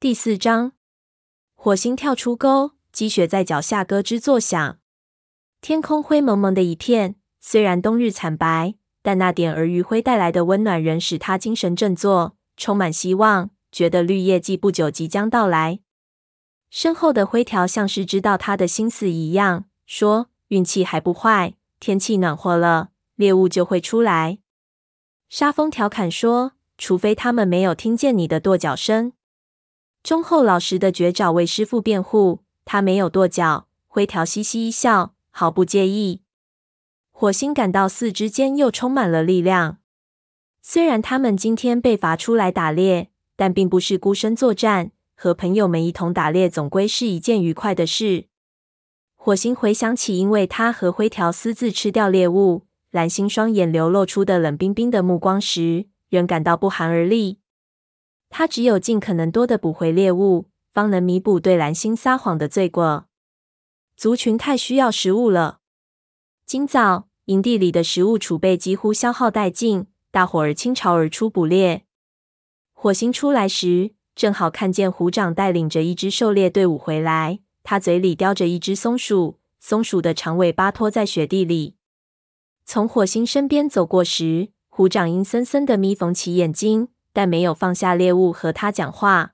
第四章，火星跳出沟，积雪在脚下咯吱作响。天空灰蒙蒙的一片，虽然冬日惨白，但那点儿余晖带来的温暖仍使他精神振作，充满希望，觉得绿叶季不久即将到来。身后的灰条像是知道他的心思一样，说：“运气还不坏，天气暖和了，猎物就会出来。”沙风调侃说：“除非他们没有听见你的跺脚声。”忠厚老实的绝爪为师傅辩护：“他没有跺脚。”灰条嘻嘻一笑。毫不介意。火星感到四肢间又充满了力量。虽然他们今天被罚出来打猎，但并不是孤身作战，和朋友们一同打猎总归是一件愉快的事。火星回想起，因为他和灰条私自吃掉猎物，蓝星双眼流露出的冷冰冰的目光时，仍感到不寒而栗。他只有尽可能多的捕回猎物，方能弥补对蓝星撒谎的罪过。族群太需要食物了。今早营地里的食物储备几乎消耗殆尽，大伙儿倾巢而出捕猎。火星出来时，正好看见虎掌带领着一支狩猎队伍回来，他嘴里叼着一只松鼠，松鼠的长尾巴拖在雪地里。从火星身边走过时，虎掌阴森森的眯缝起眼睛，但没有放下猎物和他讲话。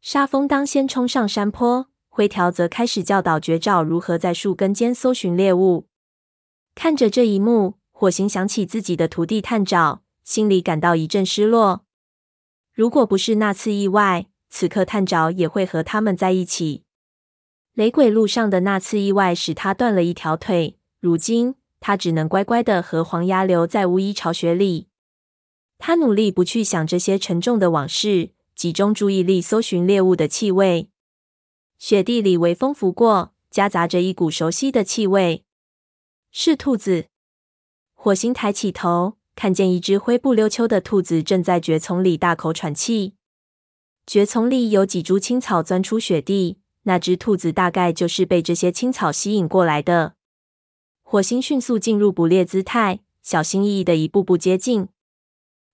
沙风当先冲上山坡。灰条则开始教导绝爪如何在树根间搜寻猎物。看着这一幕，火星想起自己的徒弟探爪，心里感到一阵失落。如果不是那次意外，此刻探爪也会和他们在一起。雷鬼路上的那次意外使他断了一条腿，如今他只能乖乖的和黄牙留在巫医巢穴里。他努力不去想这些沉重的往事，集中注意力搜寻猎物的气味。雪地里微风拂过，夹杂着一股熟悉的气味，是兔子。火星抬起头，看见一只灰不溜秋的兔子正在蕨丛里大口喘气。蕨丛里有几株青草钻出雪地，那只兔子大概就是被这些青草吸引过来的。火星迅速进入捕猎姿态，小心翼翼的一步步接近。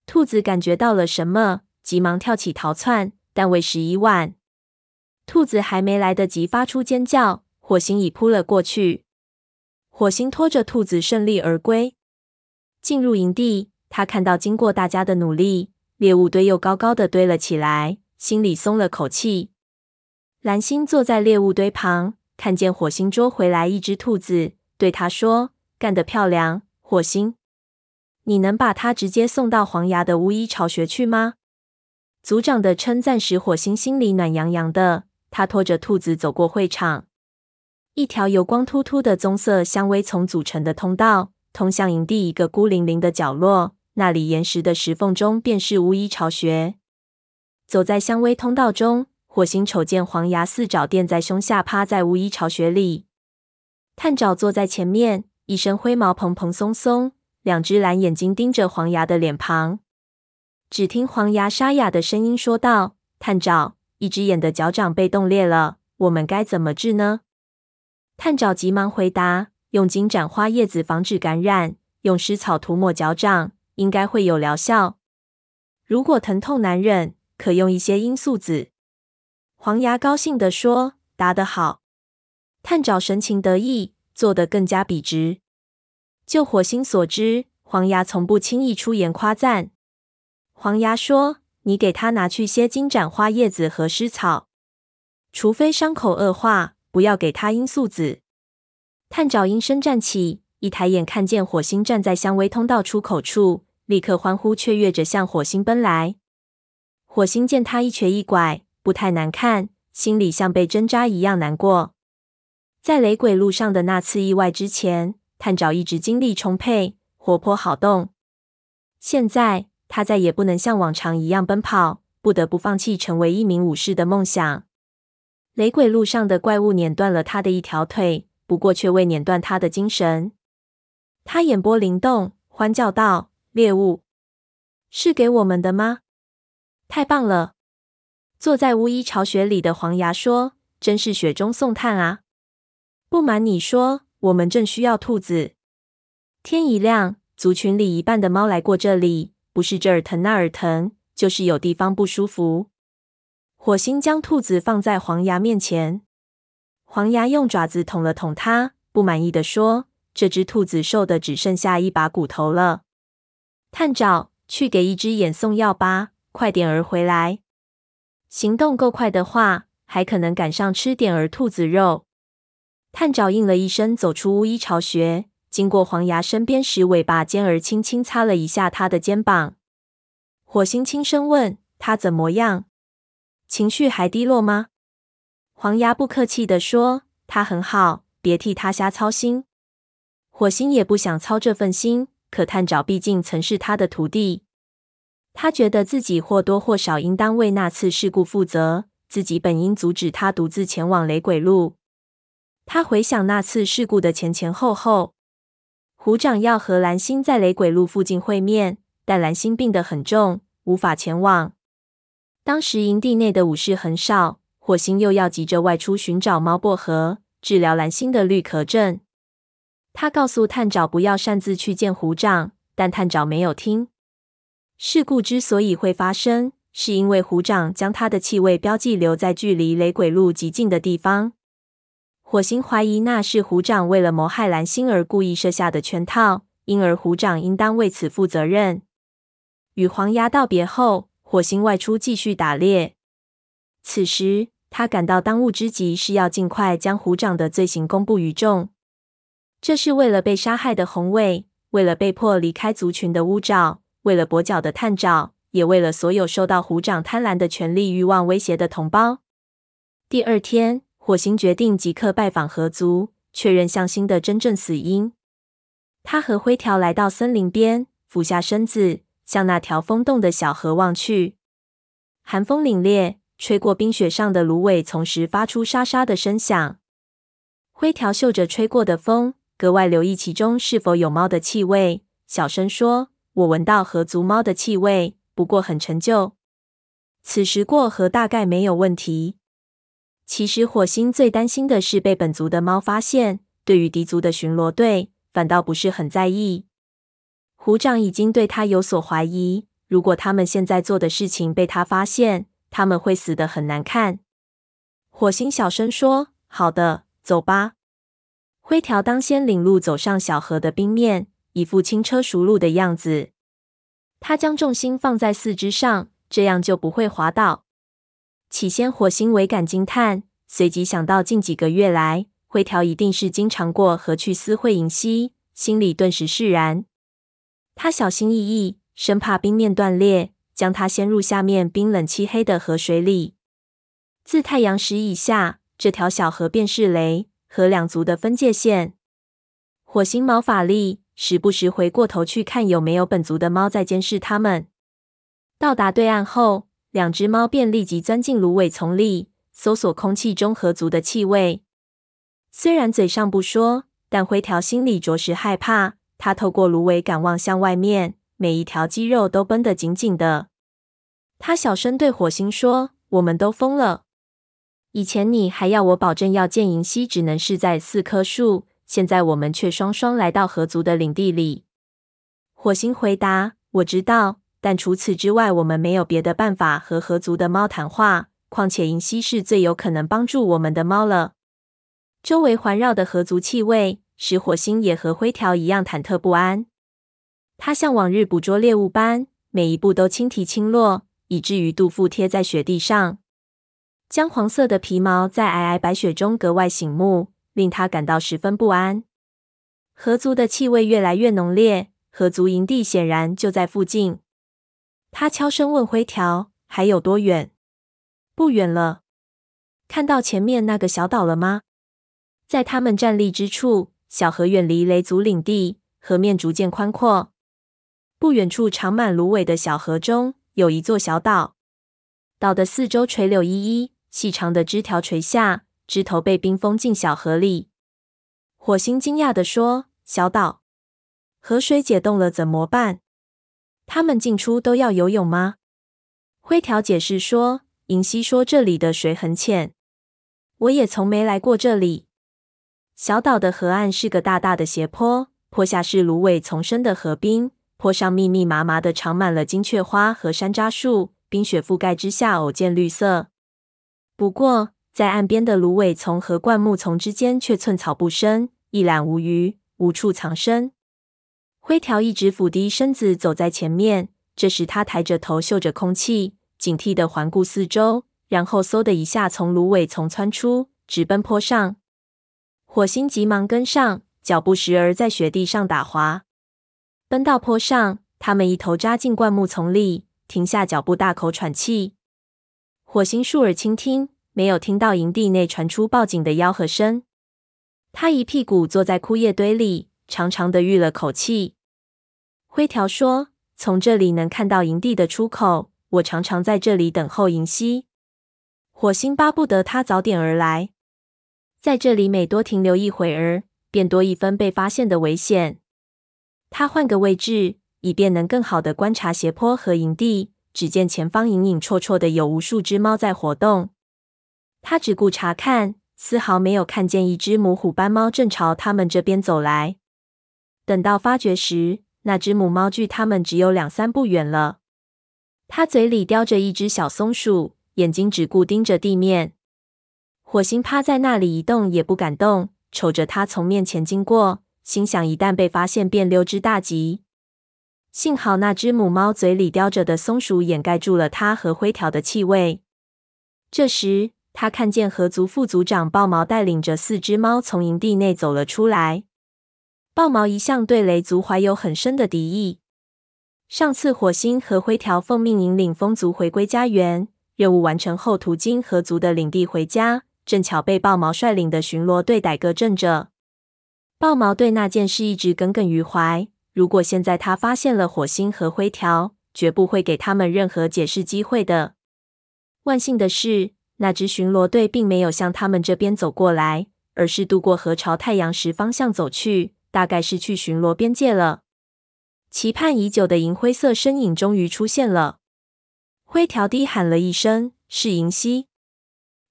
兔子感觉到了什么，急忙跳起逃窜，但为时已晚。兔子还没来得及发出尖叫，火星已扑了过去。火星拖着兔子胜利而归。进入营地，他看到经过大家的努力，猎物堆又高高的堆了起来，心里松了口气。蓝星坐在猎物堆旁，看见火星捉回来一只兔子，对他说：“干得漂亮，火星！你能把他直接送到黄牙的巫医巢穴去吗？”族长的称赞使火星心里暖洋洋的。他拖着兔子走过会场，一条由光秃秃的棕色香薇丛组成的通道通向营地一个孤零零的角落。那里岩石的石缝中便是巫医巢穴。走在香薇通道中，火星瞅见黄牙四爪垫在胸下，趴在巫医巢穴里。探爪坐在前面，一身灰毛蓬蓬松松，两只蓝眼睛盯着黄牙的脸庞。只听黄牙沙哑的声音说道：“探爪。”一只眼的脚掌被冻裂了，我们该怎么治呢？探爪急忙回答：“用金盏花叶子防止感染，用湿草涂抹脚掌，应该会有疗效。如果疼痛难忍，可用一些罂粟籽。”黄牙高兴地说：“答得好！”探爪神情得意，坐得更加笔直。就火星所知，黄牙从不轻易出言夸赞。黄牙说。你给他拿去些金盏花叶子和湿草，除非伤口恶化，不要给他罂粟籽。探爪应声站起，一抬眼看见火星站在香薇通道出口处，立刻欢呼雀跃着向火星奔来。火星见他一瘸一拐，不太难看，心里像被针扎一样难过。在雷鬼路上的那次意外之前，探爪一直精力充沛，活泼好动。现在。他再也不能像往常一样奔跑，不得不放弃成为一名武士的梦想。雷鬼路上的怪物碾断了他的一条腿，不过却未碾断他的精神。他眼波灵动，欢叫道：“猎物是给我们的吗？太棒了！”坐在巫医巢穴里的黄牙说：“真是雪中送炭啊！不瞒你说，我们正需要兔子。天一亮，族群里一半的猫来过这里。”不是这儿疼那儿疼，就是有地方不舒服。火星将兔子放在黄牙面前，黄牙用爪子捅了捅它，不满意地说：“这只兔子瘦的只剩下一把骨头了。”探长，去给一只眼送药吧，快点儿回来。行动够快的话，还可能赶上吃点儿兔子肉。探长应了一声，走出巫医巢穴，经过黄牙身边时，尾巴尖儿轻轻擦了一下他的肩膀。火星轻声问：“他怎么样？”情绪还低落吗？黄牙不客气地说：“他很好，别替他瞎操心。”火星也不想操这份心，可探长毕竟曾是他的徒弟，他觉得自己或多或少应当为那次事故负责，自己本应阻止他独自前往雷鬼路。他回想那次事故的前前后后，虎长要和蓝星在雷鬼路附近会面，但蓝星病得很重，无法前往。当时营地内的武士很少，火星又要急着外出寻找猫薄荷，治疗蓝星的绿壳症。他告诉探长不要擅自去见虎长，但探长没有听。事故之所以会发生，是因为虎长将他的气味标记留在距离雷鬼路极近的地方。火星怀疑那是虎长为了谋害蓝星而故意设下的圈套，因而虎长应当为此负责任。与黄牙道别后，火星外出继续打猎。此时，他感到当务之急是要尽快将虎长的罪行公布于众。这是为了被杀害的红尾，为了被迫离开族群的乌爪，为了跛脚的探爪，也为了所有受到虎长贪婪的权力欲望威胁的同胞。第二天，火星决定即刻拜访河族，确认向心的真正死因。他和灰条来到森林边，俯下身子。向那条风洞的小河望去，寒风凛冽，吹过冰雪上的芦苇丛时发出沙沙的声响。灰条嗅着吹过的风，格外留意其中是否有猫的气味，小声说：“我闻到河族猫的气味，不过很陈旧。此时过河大概没有问题。”其实火星最担心的是被本族的猫发现，对于敌族的巡逻队，反倒不是很在意。虎长已经对他有所怀疑，如果他们现在做的事情被他发现，他们会死得很难看。火星小声说：“好的，走吧。”灰条当先领路走上小河的冰面，一副轻车熟路的样子。他将重心放在四肢上，这样就不会滑倒。起先，火星唯感惊叹，随即想到近几个月来，灰条一定是经常过河去私会营溪，心里顿时释然。他小心翼翼，生怕冰面断裂，将它掀入下面冰冷漆黑的河水里。自太阳石以下，这条小河便是雷和两族的分界线。火星毛法力，时不时回过头去看有没有本族的猫在监视他们。到达对岸后，两只猫便立即钻进芦苇丛里，搜索空气中河族的气味。虽然嘴上不说，但灰条心里着实害怕。他透过芦苇杆望向外面，每一条肌肉都绷得紧紧的。他小声对火星说：“我们都疯了。以前你还要我保证要见银溪只能是在四棵树，现在我们却双双来到河族的领地里。”火星回答：“我知道，但除此之外，我们没有别的办法和河族的猫谈话。况且银溪是最有可能帮助我们的猫了。周围环绕的河族气味。”使火星也和灰条一样忐忑不安。他像往日捕捉猎物般，每一步都轻提轻落，以至于肚腹贴在雪地上。姜黄色的皮毛在皑皑白雪中格外醒目，令他感到十分不安。河族的气味越来越浓烈，河族营地显然就在附近。他悄声问灰条：“还有多远？”“不远了。”“看到前面那个小岛了吗？”在他们站立之处。小河远离雷族领地，河面逐渐宽阔。不远处长满芦苇的小河中有一座小岛，岛的四周垂柳依依，细长的枝条垂下，枝头被冰封进小河里。火星惊讶地说：“小岛，河水解冻了怎么办？他们进出都要游泳吗？”灰条解释说：“银溪说这里的水很浅，我也从没来过这里。”小岛的河岸是个大大的斜坡，坡下是芦苇丛生的河滨，坡上密密麻麻的长满了金雀花和山楂树，冰雪覆盖之下偶见绿色。不过，在岸边的芦苇丛和灌木丛之间却寸草不生，一览无余，无处藏身。灰条一直俯低身子走在前面，这时他抬着头嗅着空气，警惕地环顾四周，然后嗖的一下从芦苇丛窜出，直奔坡上。火星急忙跟上，脚步时而在雪地上打滑。奔到坡上，他们一头扎进灌木丛里，停下脚步，大口喘气。火星竖耳倾听，没有听到营地内传出报警的吆喝声。他一屁股坐在枯叶堆里，长长的吁了口气。灰条说：“从这里能看到营地的出口。我常常在这里等候营曦。”火星巴不得他早点而来。在这里每多停留一会儿，便多一分被发现的危险。他换个位置，以便能更好的观察斜坡和营地。只见前方隐隐绰绰的有无数只猫在活动。他只顾查看，丝毫没有看见一只母虎斑猫正朝他们这边走来。等到发觉时，那只母猫距他们只有两三步远了。它嘴里叼着一只小松鼠，眼睛只顾盯着地面。火星趴在那里一动也不敢动，瞅着它从面前经过，心想一旦被发现，便溜之大吉。幸好那只母猫嘴里叼着的松鼠掩盖住了它和灰条的气味。这时，他看见河族副族长豹毛带领着四只猫从营地内走了出来。豹毛一向对雷族怀有很深的敌意。上次火星和灰条奉命引领风族回归家园，任务完成后途经河族的领地回家。正巧被豹毛率领的巡逻队逮个正着。豹毛对那件事一直耿耿于怀。如果现在他发现了火星和灰条，绝不会给他们任何解释机会的。万幸的是，那支巡逻队并没有向他们这边走过来，而是渡过河朝太阳石方向走去，大概是去巡逻边界了。期盼已久的银灰色身影终于出现了。灰条低喊了一声：“是银溪。”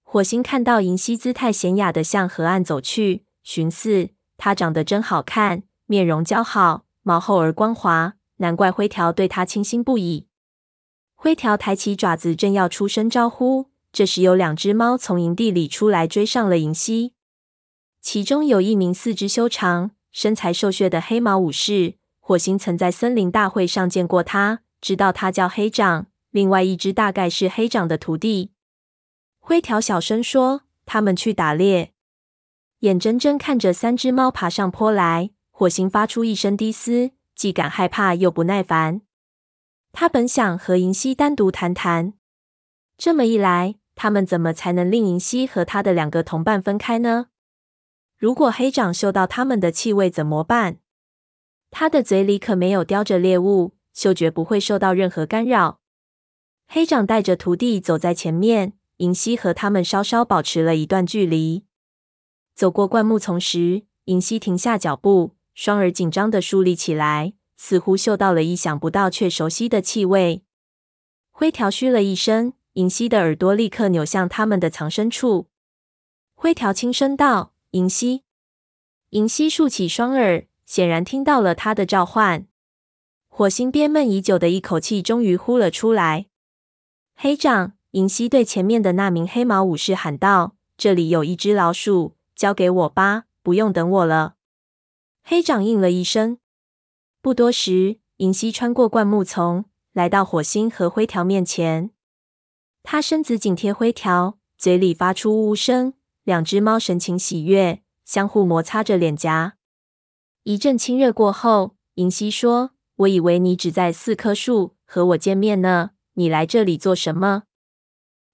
火星看到银溪姿态娴雅的向河岸走去，寻思她长得真好看，面容姣好，毛厚而光滑，难怪灰条对她倾心不已。灰条抬起爪子，正要出声招呼，这时有两只猫从营地里出来，追上了银溪。其中有一名四肢修长、身材瘦削的黑毛武士，火星曾在森林大会上见过他，知道他叫黑长。另外一只大概是黑长的徒弟。灰条小声说：“他们去打猎。”眼睁睁看着三只猫爬上坡来，火星发出一声低嘶，既感害怕又不耐烦。他本想和银曦单独谈谈，这么一来，他们怎么才能令银曦和他的两个同伴分开呢？如果黑长嗅到他们的气味怎么办？他的嘴里可没有叼着猎物，嗅觉不会受到任何干扰。黑长带着徒弟走在前面。银曦和他们稍稍保持了一段距离。走过灌木丛时，银曦停下脚步，双耳紧张地竖立起来，似乎嗅到了意想不到却熟悉的气味。灰条嘘了一声，银曦的耳朵立刻扭向他们的藏身处。灰条轻声道：“银溪。”银溪竖起双耳，显然听到了他的召唤。火星憋闷已久的一口气终于呼了出来：“黑长。”银溪对前面的那名黑毛武士喊道：“这里有一只老鼠，交给我吧，不用等我了。”黑长应了一声。不多时，银溪穿过灌木丛，来到火星和灰条面前。他身子紧贴灰条，嘴里发出呜呜声。两只猫神情喜悦，相互摩擦着脸颊。一阵亲热过后，银曦说：“我以为你只在四棵树和我见面呢，你来这里做什么？”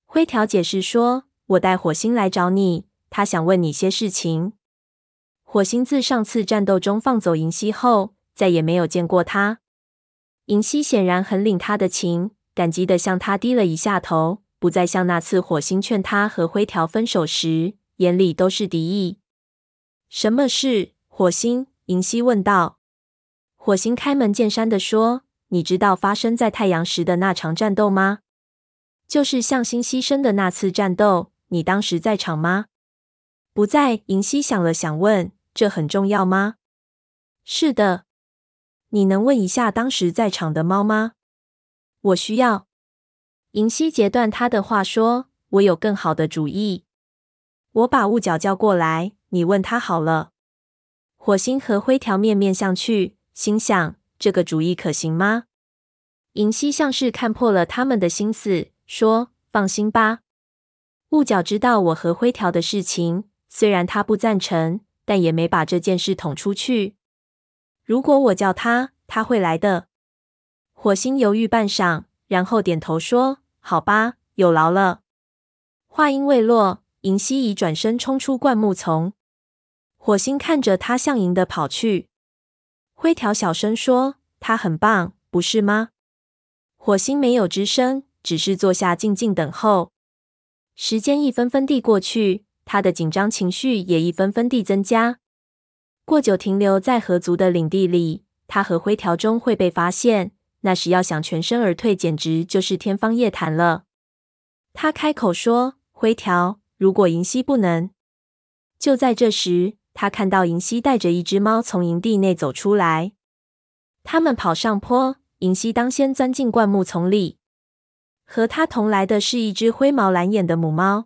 灰条解释说：“我带火星来找你，他想问你些事情。火星自上次战斗中放走银曦后，再也没有见过他。银曦显然很领他的情，感激的向他低了一下头，不再像那次火星劝他和灰条分手时，眼里都是敌意。什么事？火星？银曦问道。火星开门见山地说：“你知道发生在太阳时的那场战斗吗？”就是向心牺牲的那次战斗，你当时在场吗？不在。银曦想了想，问：“这很重要吗？”是的。你能问一下当时在场的猫吗？我需要。银曦截断他的话说：“我有更好的主意。我把雾角叫过来，你问他好了。火星和灰条面面相觑，心想这个主意可行吗？银溪像是看破了他们的心思，说：“放心吧，雾角知道我和灰条的事情，虽然他不赞成，但也没把这件事捅出去。如果我叫他，他会来的。”火星犹豫半晌，然后点头说：“好吧，有劳了。”话音未落，银溪已转身冲出灌木丛。火星看着他向营的跑去。灰条小声说：“他很棒，不是吗？”火星没有吱声，只是坐下静静等候。时间一分分地过去，他的紧张情绪也一分分地增加。过久停留在河族的领地里，他和灰条中会被发现。那时要想全身而退，简直就是天方夜谭了。他开口说：“灰条，如果银溪不能……”就在这时，他看到银溪带着一只猫从营地内走出来。他们跑上坡，银溪当先钻进灌木丛里。和他同来的是一只灰毛蓝眼的母猫。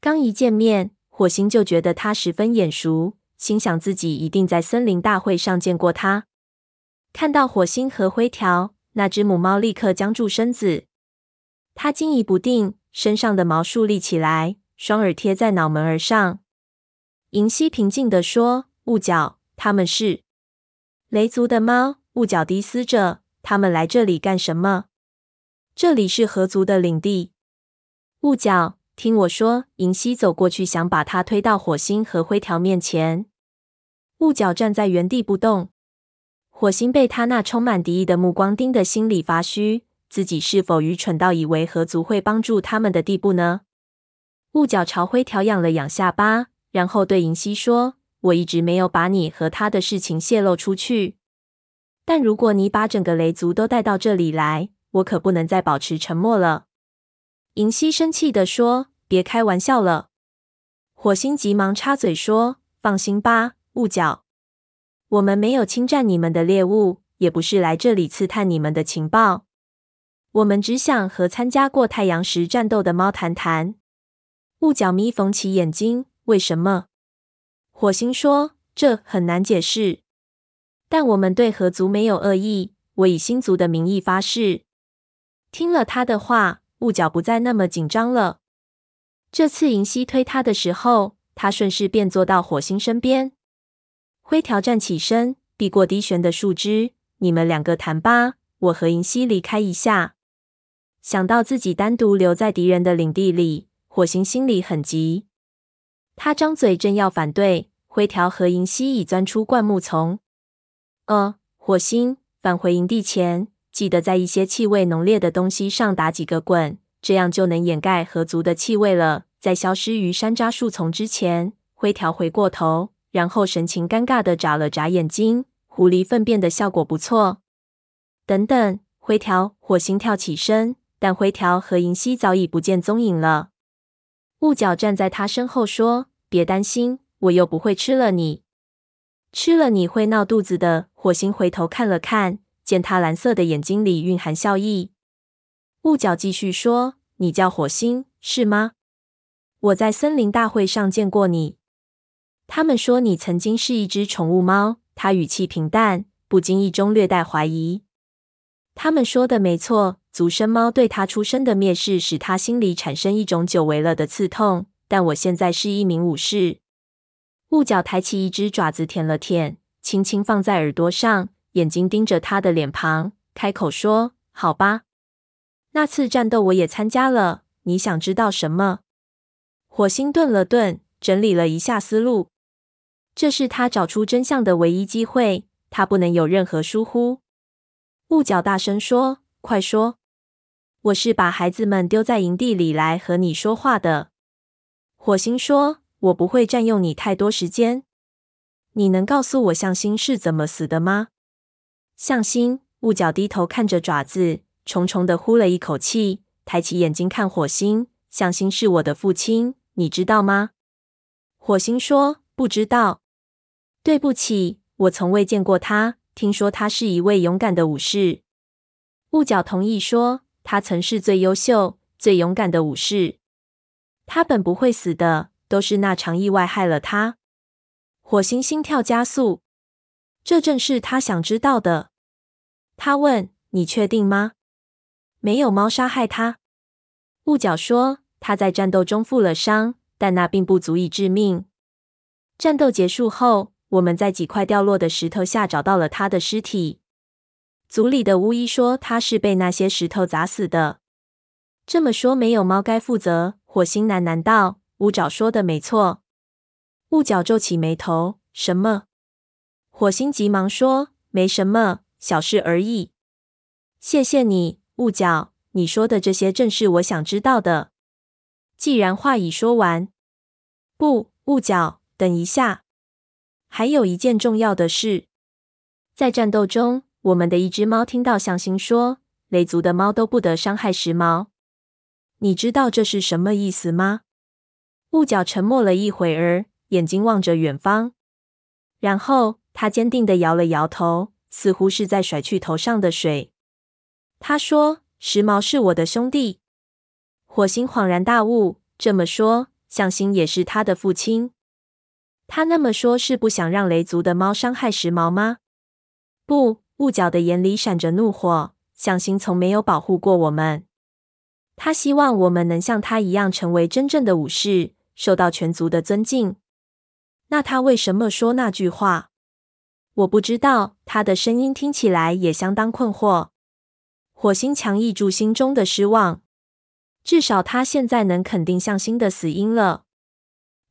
刚一见面，火星就觉得它十分眼熟，心想自己一定在森林大会上见过它。看到火星和灰条，那只母猫立刻僵住身子。它惊疑不定，身上的毛竖立起来，双耳贴在脑门儿上。银溪平静地说：“雾角，他们是雷族的猫。”雾角低嘶着：“他们来这里干什么？这里是河族的领地。”雾角，听我说。银溪走过去，想把它推到火星和灰条面前。雾角站在原地不动。火星被他那充满敌意的目光盯得心里发虚，自己是否愚蠢到以为河族会帮助他们的地步呢？雾角朝灰条仰了仰下巴，然后对银溪说：“我一直没有把你和他的事情泄露出去，但如果你把整个雷族都带到这里来，我可不能再保持沉默了。”银溪生气地说：“别开玩笑了。”火星急忙插嘴说：“放心吧，雾角。”我们没有侵占你们的猎物，也不是来这里刺探你们的情报。我们只想和参加过太阳石战斗的猫谈谈。雾角眯缝起眼睛，为什么？火星说：“这很难解释。但我们对河族没有恶意，我以星族的名义发誓。”听了他的话，雾角不再那么紧张了。这次银溪推他的时候，他顺势便坐到火星身边。灰条站起身，避过低悬的树枝。你们两个谈吧，我和银溪离开一下。想到自己单独留在敌人的领地里，火星心里很急。他张嘴正要反对，灰条和银溪已钻出灌木丛。呃，火星，返回营地前，记得在一些气味浓烈的东西上打几个滚，这样就能掩盖河族的气味了。在消失于山楂树丛之前，灰条回过头。然后神情尴尬地眨了眨眼睛。狐狸粪便的效果不错。等等，灰条、火星跳起身，但灰条和银溪早已不见踪影了。雾角站在他身后说：“别担心，我又不会吃了你。吃了你会闹肚子的。”火星回头看了看，见他蓝色的眼睛里蕴含笑意。雾角继续说：“你叫火星是吗？我在森林大会上见过你。”他们说你曾经是一只宠物猫。他语气平淡，不经意中略带怀疑。他们说的没错，族生猫对他出生的蔑视使他心里产生一种久违了的刺痛。但我现在是一名武士。雾角抬起一只爪子舔了舔，轻轻放在耳朵上，眼睛盯着他的脸庞，开口说：“好吧，那次战斗我也参加了。你想知道什么？”火星顿了顿，整理了一下思路。这是他找出真相的唯一机会，他不能有任何疏忽。雾角大声说：“快说！我是把孩子们丢在营地里来和你说话的。”火星说：“我不会占用你太多时间。你能告诉我向心是怎么死的吗？”向心，雾角低头看着爪子，重重的呼了一口气，抬起眼睛看火星：“向心是我的父亲，你知道吗？”火星说：“不知道。”对不起，我从未见过他。听说他是一位勇敢的武士。雾角同意说，他曾是最优秀、最勇敢的武士。他本不会死的，都是那场意外害了他。火星心跳加速，这正是他想知道的。他问：“你确定吗？没有猫杀害他？”雾角说：“他在战斗中负了伤，但那并不足以致命。战斗结束后，我们在几块掉落的石头下找到了他的尸体。族里的巫医说他是被那些石头砸死的。这么说，没有猫该负责。”火星喃喃道：“乌爪说的没错。”雾角皱起眉头：“什么？”火星急忙说：“没什么，小事而已。”谢谢你，雾角。你说的这些正是我想知道的。既然话已说完，不，雾角，等一下，还有一件重要的事。在战斗中，我们的一只猫听到向心说：“雷族的猫都不得伤害时髦。”你知道这是什么意思吗？雾角沉默了一会儿，眼睛望着远方，然后他坚定地摇了摇头，似乎是在甩去头上的水。他说。时髦是我的兄弟。火星恍然大悟，这么说，向心也是他的父亲。他那么说，是不想让雷族的猫伤害时髦吗？不，雾角的眼里闪着怒火。向心从没有保护过我们。他希望我们能像他一样，成为真正的武士，受到全族的尊敬。那他为什么说那句话？我不知道。他的声音听起来也相当困惑。火星强抑住心中的失望，至少他现在能肯定向心的死因了。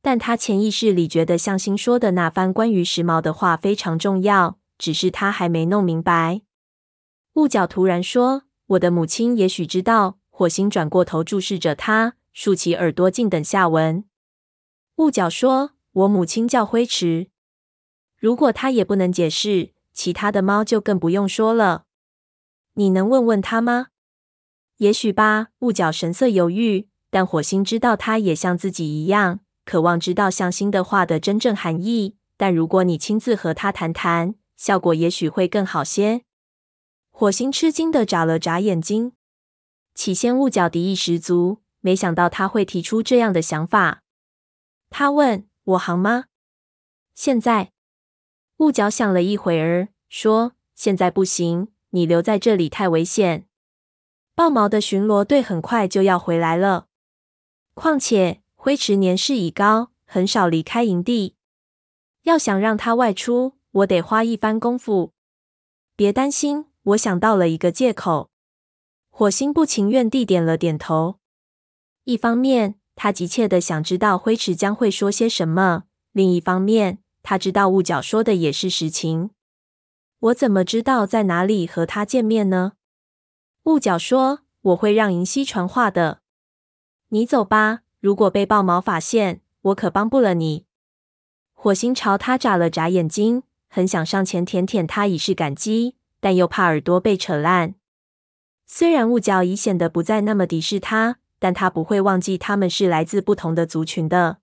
但他潜意识里觉得向心说的那番关于时髦的话非常重要，只是他还没弄明白。雾角突然说：“我的母亲也许知道。”火星转过头注视着他，竖起耳朵静等下文。雾角说：“我母亲叫灰池。如果他也不能解释，其他的猫就更不用说了。”你能问问他吗？也许吧。雾角神色犹豫，但火星知道他也像自己一样，渴望知道向心的话的真正含义。但如果你亲自和他谈谈，效果也许会更好些。火星吃惊的眨了眨眼睛。起先雾角敌意十足，没想到他会提出这样的想法。他问：“我行吗？”现在，雾角想了一会儿，说：“现在不行。”你留在这里太危险。豹毛的巡逻队很快就要回来了。况且灰池年事已高，很少离开营地。要想让他外出，我得花一番功夫。别担心，我想到了一个借口。火星不情愿地点了点头。一方面，他急切地想知道灰池将会说些什么；另一方面，他知道雾角说的也是实情。我怎么知道在哪里和他见面呢？雾角说：“我会让银溪传话的。你走吧，如果被豹毛发现，我可帮不了你。”火星朝他眨了眨眼睛，很想上前舔舔他以示感激，但又怕耳朵被扯烂。虽然雾角已显得不再那么敌视他，但他不会忘记他们是来自不同的族群的。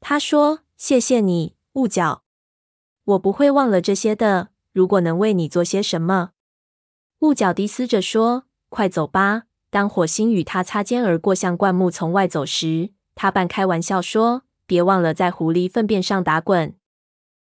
他说：“谢谢你，雾角，我不会忘了这些的。”如果能为你做些什么，雾角低嘶着说：“快走吧。”当火星与他擦肩而过，向灌木丛外走时，他半开玩笑说：“别忘了在狐狸粪便上打滚。”